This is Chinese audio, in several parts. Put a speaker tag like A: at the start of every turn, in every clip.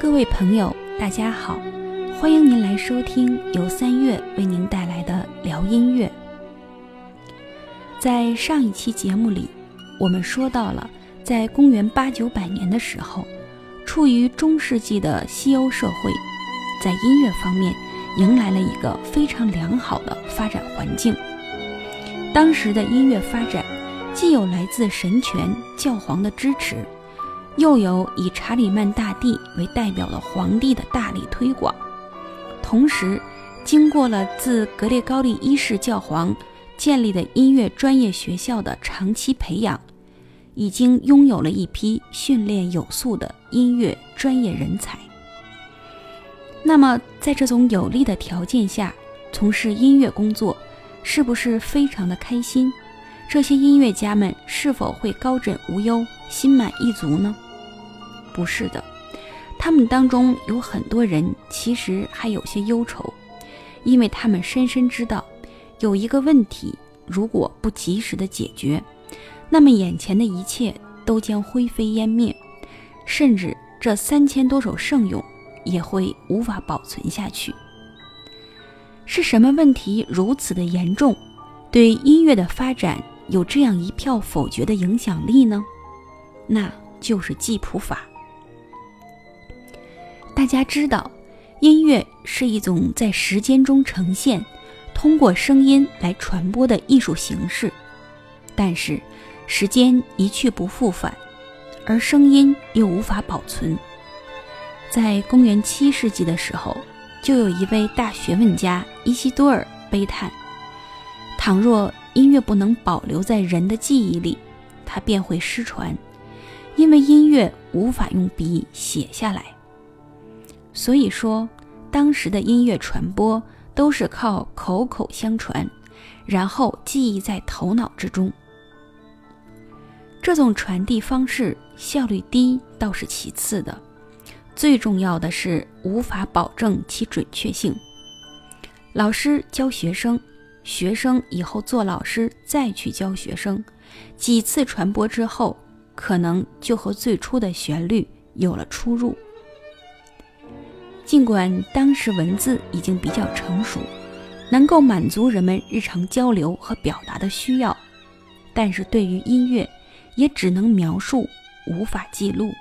A: 各位朋友，大家好，欢迎您来收听由三月为您带来的聊音乐。在上一期节目里，我们说到了，在公元八九百年的时候，处于中世纪的西欧社会，在音乐方面迎来了一个非常良好的发展环境。当时的音乐发展，既有来自神权教皇的支持。又有以查理曼大帝为代表的皇帝的大力推广，同时，经过了自格列高利一世教皇建立的音乐专业学校的长期培养，已经拥有了一批训练有素的音乐专业人才。那么，在这种有利的条件下，从事音乐工作，是不是非常的开心？这些音乐家们是否会高枕无忧、心满意足呢？不是的，他们当中有很多人其实还有些忧愁，因为他们深深知道，有一个问题如果不及时的解决，那么眼前的一切都将灰飞烟灭，甚至这三千多首圣咏也会无法保存下去。是什么问题如此的严重，对音乐的发展？有这样一票否决的影响力呢，那就是记谱法。大家知道，音乐是一种在时间中呈现、通过声音来传播的艺术形式。但是，时间一去不复返，而声音又无法保存。在公元七世纪的时候，就有一位大学问家伊西多尔悲叹：倘若音乐不能保留在人的记忆里，它便会失传，因为音乐无法用笔写下来。所以说，当时的音乐传播都是靠口口相传，然后记忆在头脑之中。这种传递方式效率低倒是其次的，最重要的是无法保证其准确性。老师教学生。学生以后做老师再去教学生，几次传播之后，可能就和最初的旋律有了出入。尽管当时文字已经比较成熟，能够满足人们日常交流和表达的需要，但是对于音乐，也只能描述，无法记录。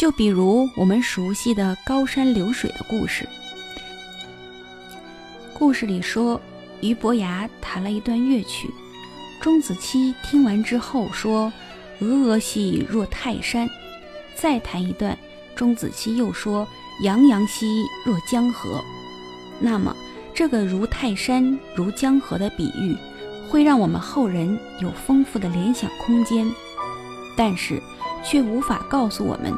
A: 就比如我们熟悉的高山流水的故事。故事里说，俞伯牙弹了一段乐曲，钟子期听完之后说：“峨峨兮若泰山。”再弹一段，钟子期又说：“洋洋兮若江河。”那么，这个如泰山、如江河的比喻，会让我们后人有丰富的联想空间，但是却无法告诉我们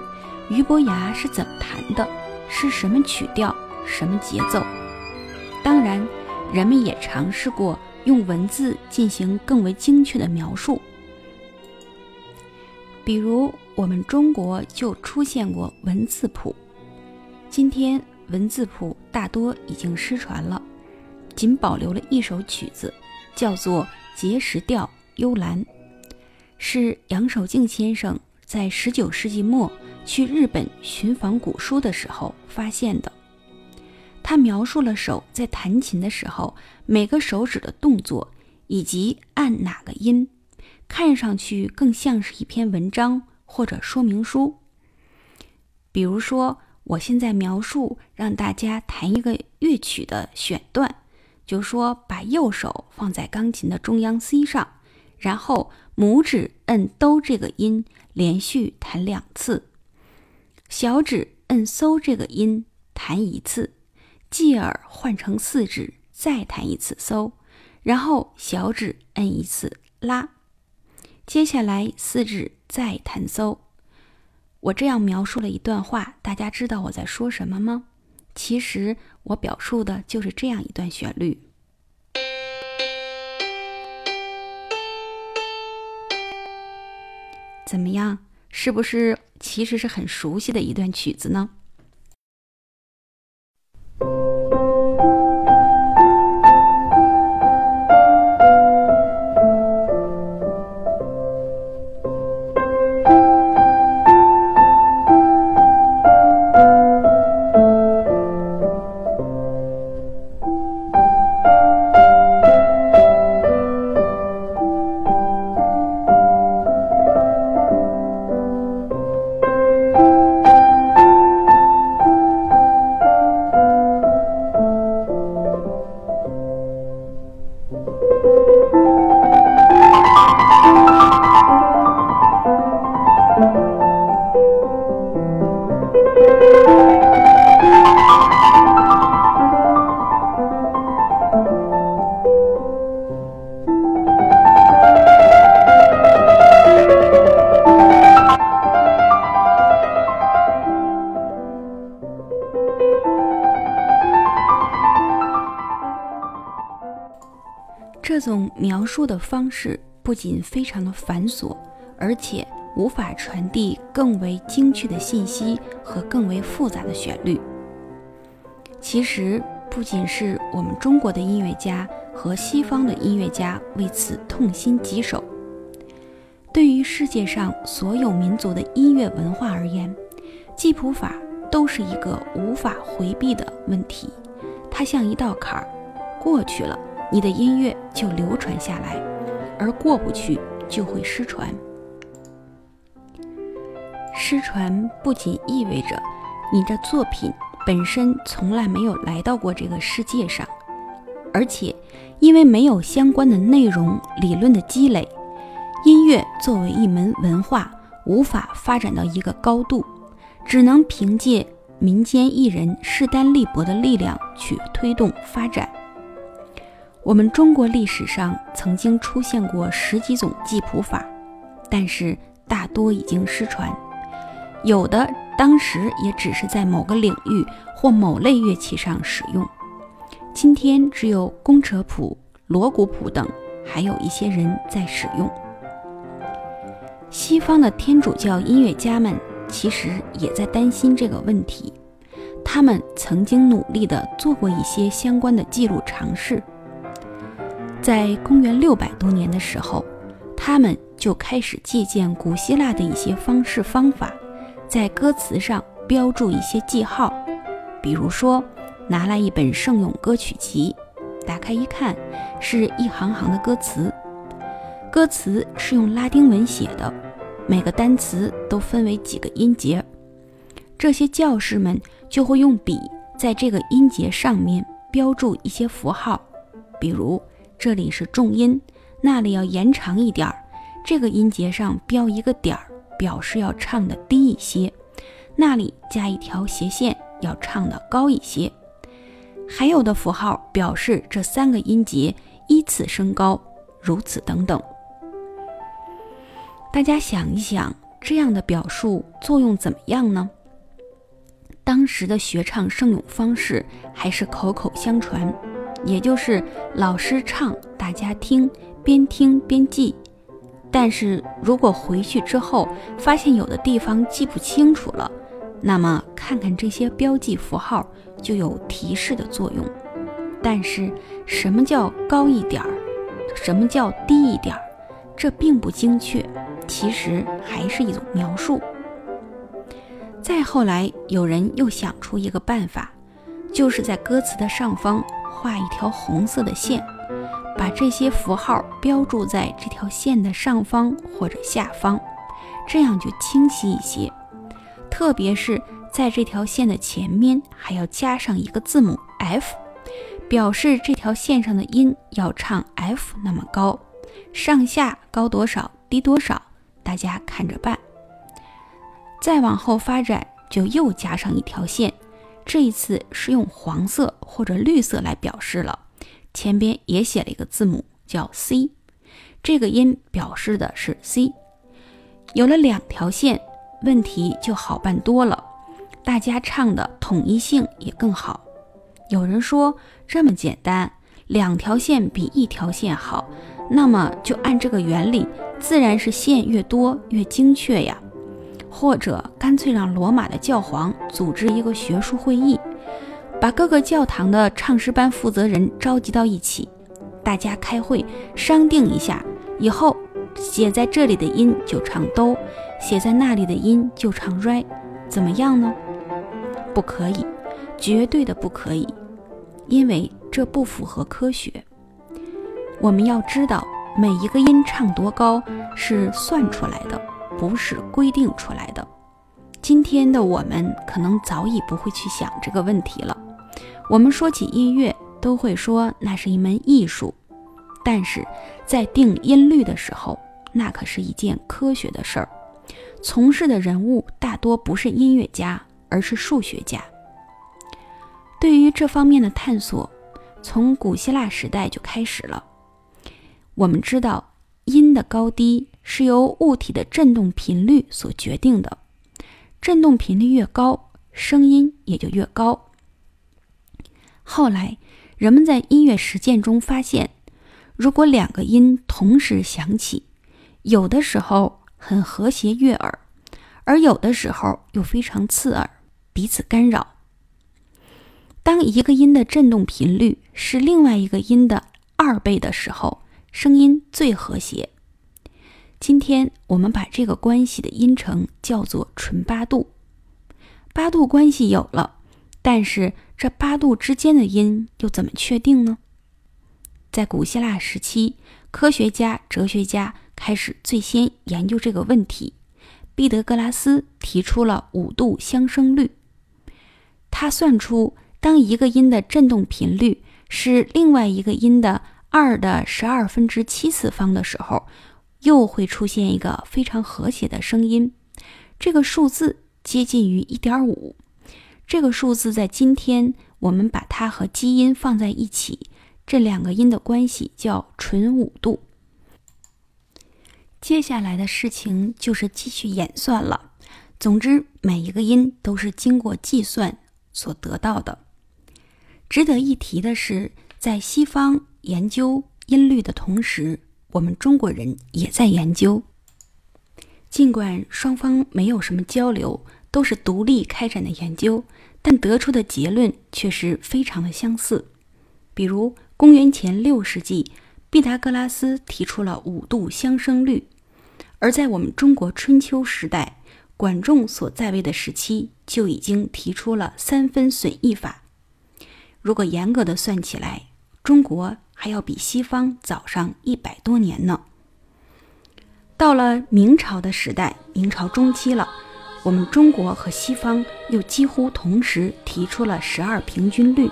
A: 俞伯牙是怎么弹的，是什么曲调、什么节奏。当然，人们也尝试过用文字进行更为精确的描述，比如我们中国就出现过文字谱。今天文字谱大多已经失传了，仅保留了一首曲子，叫做《碣石调幽兰》，是杨守敬先生在19世纪末去日本寻访古书的时候发现的。他描述了手在弹琴的时候每个手指的动作，以及按哪个音，看上去更像是一篇文章或者说明书。比如说，我现在描述让大家弹一个乐曲的选段，就说把右手放在钢琴的中央 C 上，然后拇指摁哆这个音，连续弹两次，小指摁嗦这个音，弹一次。继而换成四指，再弹一次嗦，然后小指摁一次拉，接下来四指再弹嗦。我这样描述了一段话，大家知道我在说什么吗？其实我表述的就是这样一段旋律。怎么样？是不是其实是很熟悉的一段曲子呢？述的方式不仅非常的繁琐，而且无法传递更为精确的信息和更为复杂的旋律。其实，不仅是我们中国的音乐家和西方的音乐家为此痛心疾首。对于世界上所有民族的音乐文化而言，记谱法都是一个无法回避的问题。它像一道坎儿，过去了，你的音乐就流传下来；而过不去，就会失传。失传不仅意味着你的作品本身从来没有来到过这个世界上，而且因为没有相关的内容、理论的积累。音乐作为一门文化，无法发展到一个高度，只能凭借民间艺人势单力薄的力量去推动发展。我们中国历史上曾经出现过十几种记谱法，但是大多已经失传，有的当时也只是在某个领域或某类乐器上使用。今天只有工程谱、锣鼓谱等，还有一些人在使用。西方的天主教音乐家们其实也在担心这个问题，他们曾经努力地做过一些相关的记录尝试。在公元六百多年的时候，他们就开始借鉴古希腊的一些方式方法，在歌词上标注一些记号，比如说拿来一本圣咏歌曲集，打开一看，是一行行的歌词。歌词是用拉丁文写的，每个单词都分为几个音节。这些教士们就会用笔在这个音节上面标注一些符号，比如这里是重音，那里要延长一点儿；这个音节上标一个点儿，表示要唱的低一些；那里加一条斜线，要唱的高一些。还有的符号表示这三个音节依次升高，如此等等。大家想一想，这样的表述作用怎么样呢？当时的学唱圣咏方式还是口口相传，也就是老师唱，大家听，边听边记。但是如果回去之后发现有的地方记不清楚了，那么看看这些标记符号就有提示的作用。但是什么叫高一点儿，什么叫低一点儿，这并不精确。其实还是一种描述。再后来，有人又想出一个办法，就是在歌词的上方画一条红色的线，把这些符号标注在这条线的上方或者下方，这样就清晰一些。特别是在这条线的前面，还要加上一个字母 F，表示这条线上的音要唱 F 那么高，上下高多少，低多少。大家看着办。再往后发展，就又加上一条线，这一次是用黄色或者绿色来表示了，前边也写了一个字母叫 C，这个音表示的是 C。有了两条线，问题就好办多了，大家唱的统一性也更好。有人说这么简单，两条线比一条线好。那么就按这个原理，自然是线越多越精确呀。或者干脆让罗马的教皇组织一个学术会议，把各个教堂的唱诗班负责人召集到一起，大家开会商定一下，以后写在这里的音就唱哆，写在那里的音就唱 re，怎么样呢？不可以，绝对的不可以，因为这不符合科学。我们要知道，每一个音唱多高是算出来的，不是规定出来的。今天的我们可能早已不会去想这个问题了。我们说起音乐，都会说那是一门艺术，但是在定音律的时候，那可是一件科学的事儿。从事的人物大多不是音乐家，而是数学家。对于这方面的探索，从古希腊时代就开始了。我们知道，音的高低是由物体的振动频率所决定的，振动频率越高，声音也就越高。后来，人们在音乐实践中发现，如果两个音同时响起，有的时候很和谐悦耳，而有的时候又非常刺耳，彼此干扰。当一个音的振动频率是另外一个音的二倍的时候，声音最和谐。今天我们把这个关系的音程叫做纯八度。八度关系有了，但是这八度之间的音又怎么确定呢？在古希腊时期，科学家、哲学家开始最先研究这个问题。毕德哥拉斯提出了五度相生律。他算出，当一个音的振动频率是另外一个音的二的十二分之七次方的时候，又会出现一个非常和谐的声音。这个数字接近于一点五。这个数字在今天，我们把它和基因放在一起。这两个音的关系叫纯五度。接下来的事情就是继续演算了。总之，每一个音都是经过计算所得到的。值得一提的是，在西方研究音律的同时，我们中国人也在研究。尽管双方没有什么交流，都是独立开展的研究，但得出的结论却是非常的相似。比如。公元前六世纪，毕达哥拉斯提出了五度相生律；而在我们中国春秋时代，管仲所在位的时期就已经提出了三分损益法。如果严格的算起来，中国还要比西方早上一百多年呢。到了明朝的时代，明朝中期了，我们中国和西方又几乎同时提出了十二平均律。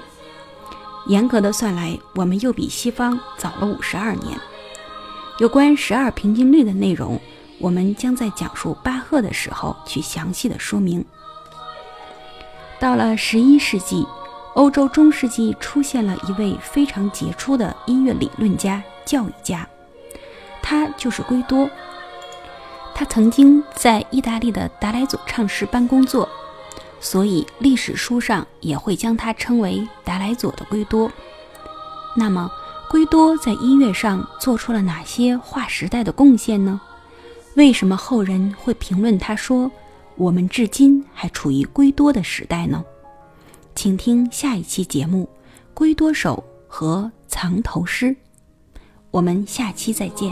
A: 严格的算来，我们又比西方早了五十二年。有关十二平均律的内容，我们将在讲述巴赫的时候去详细的说明。到了十一世纪，欧洲中世纪出现了一位非常杰出的音乐理论家、教育家，他就是圭多。他曾经在意大利的达莱佐唱诗班工作。所以历史书上也会将他称为达莱佐的圭多。那么，圭多在音乐上做出了哪些划时代的贡献呢？为什么后人会评论他说我们至今还处于圭多的时代呢？请听下一期节目《龟多手和藏头诗》，我们下期再见。